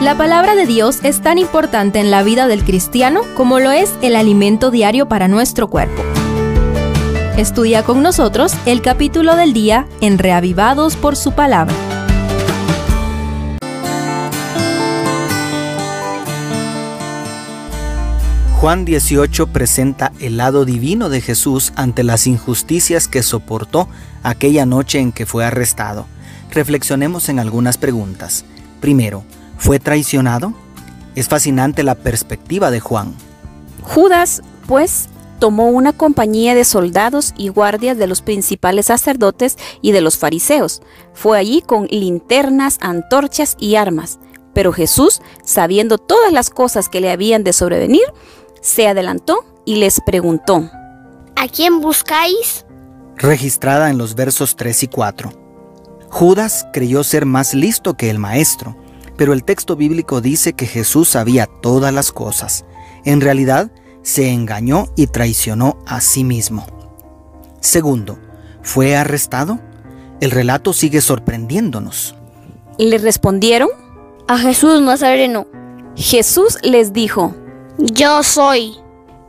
La palabra de Dios es tan importante en la vida del cristiano como lo es el alimento diario para nuestro cuerpo. Estudia con nosotros el capítulo del día en Reavivados por su palabra. Juan 18 presenta el lado divino de Jesús ante las injusticias que soportó aquella noche en que fue arrestado. Reflexionemos en algunas preguntas. Primero, ¿fue traicionado? Es fascinante la perspectiva de Juan. Judas, pues, tomó una compañía de soldados y guardias de los principales sacerdotes y de los fariseos. Fue allí con linternas, antorchas y armas. Pero Jesús, sabiendo todas las cosas que le habían de sobrevenir, se adelantó y les preguntó, ¿A quién buscáis? Registrada en los versos 3 y 4. Judas creyó ser más listo que el maestro, pero el texto bíblico dice que Jesús sabía todas las cosas. En realidad, se engañó y traicionó a sí mismo. Segundo, ¿fue arrestado? El relato sigue sorprendiéndonos. Le respondieron, A Jesús Nazareno. Jesús les dijo, Yo soy.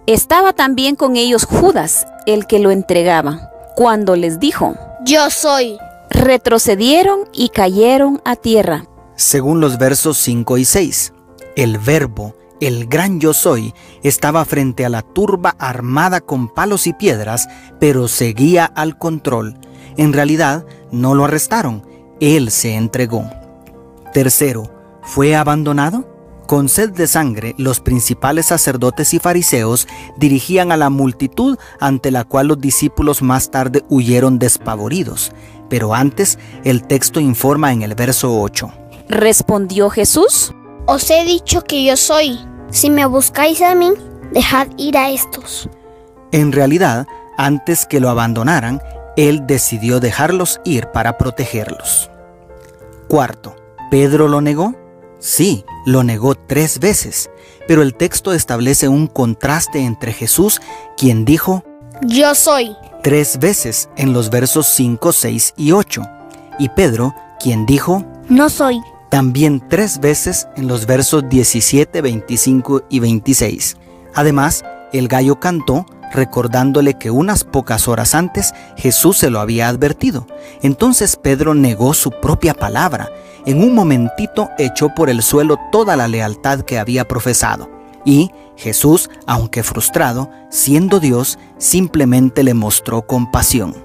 Estaba también con ellos Judas, el que lo entregaba. Cuando les dijo, Yo soy. retrocedieron y cayeron a tierra. Según los versos 5 y 6, el verbo, el gran yo soy, estaba frente a la turba armada con palos y piedras, pero seguía al control. En realidad, no lo arrestaron, él se entregó. Tercero, ¿fue abandonado? Con sed de sangre, los principales sacerdotes y fariseos dirigían a la multitud ante la cual los discípulos más tarde huyeron despavoridos. Pero antes, el texto informa en el verso 8. Respondió Jesús, Os he dicho que yo soy. Si me buscáis a mí, dejad ir a estos. En realidad, antes que lo abandonaran, él decidió dejarlos ir para protegerlos. Cuarto, ¿Pedro lo negó? Sí, lo negó tres veces, pero el texto establece un contraste entre Jesús, quien dijo Yo soy. tres veces en los versos 5, 6 y 8, y Pedro, quien dijo No soy. También tres veces en los versos 17, 25 y 26. Además, el gallo cantó recordándole que unas pocas horas antes Jesús se lo había advertido. Entonces Pedro negó su propia palabra. En un momentito echó por el suelo toda la lealtad que había profesado. Y Jesús, aunque frustrado, siendo Dios, simplemente le mostró compasión.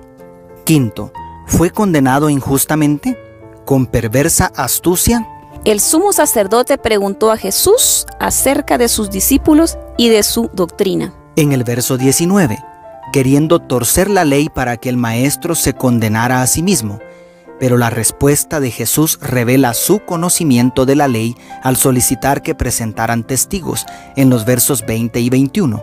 Quinto, ¿fue condenado injustamente? ¿Con perversa astucia? el sumo sacerdote preguntó a Jesús acerca de sus discípulos y de su doctrina. En el verso 19, queriendo torcer la ley para que el maestro se condenara a sí mismo. Pero la respuesta de Jesús revela su conocimiento de la ley al solicitar que presentaran testigos en los versos 20 y 21.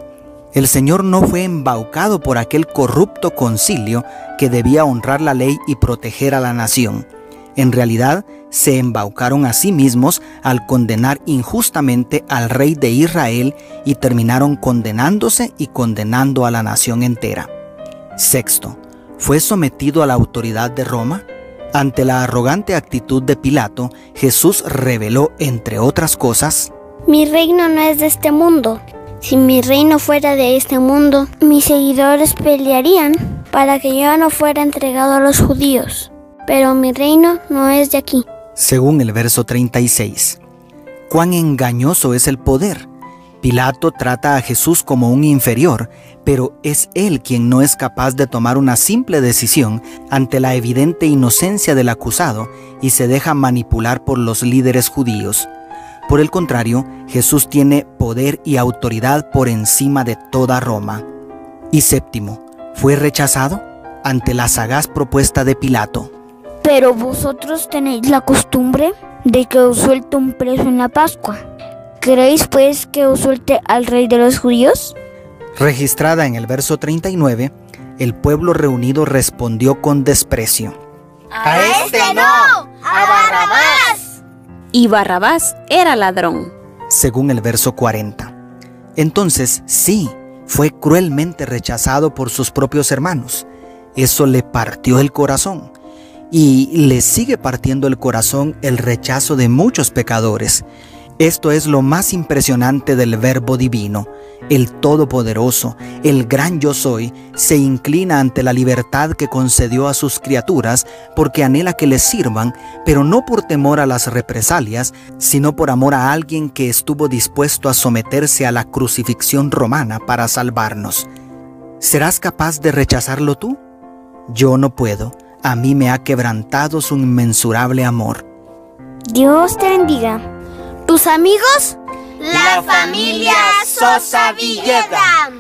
El Señor no fue embaucado por aquel corrupto concilio que debía honrar la ley y proteger a la nación. En realidad, se embaucaron a sí mismos al condenar injustamente al rey de Israel y terminaron condenándose y condenando a la nación entera. Sexto, ¿fue sometido a la autoridad de Roma? Ante la arrogante actitud de Pilato, Jesús reveló, entre otras cosas, Mi reino no es de este mundo. Si mi reino fuera de este mundo, mis seguidores pelearían para que yo no fuera entregado a los judíos. Pero mi reino no es de aquí. según el verso 36. Cuán engañoso es el poder. Pilato trata a Jesús como un inferior, pero es él quien no es capaz de tomar una simple decisión ante la evidente inocencia del acusado y se deja manipular por los líderes judíos. Por el contrario, Jesús tiene poder y autoridad por encima de toda Roma. Y séptimo, ¿fue rechazado? Ante la sagaz propuesta de Pilato. Pero vosotros tenéis la costumbre de que os suelte un preso en la Pascua. ¿Queréis pues que os suelte al rey de los judíos? Registrada en el verso 39, el pueblo reunido respondió con desprecio. ¡A este no! ¡A Barrabás! Y Barrabás era ladrón. según el verso 40. Entonces, sí, fue cruelmente rechazado por sus propios hermanos. Eso le partió el corazón. Y le sigue partiendo el corazón el rechazo de muchos pecadores. Esto es lo más impresionante del Verbo Divino. El Todopoderoso, el gran yo soy, se inclina ante la libertad que concedió a sus criaturas porque anhela que les sirvan, pero no por temor a las represalias, sino por amor a alguien que estuvo dispuesto a someterse a la crucifixión romana para salvarnos. ¿Serás capaz de rechazarlo tú? Yo no puedo. A mí me ha quebrantado su inmensurable amor. Dios te bendiga. ¿Tus amigos? La familia Sosa Villeda.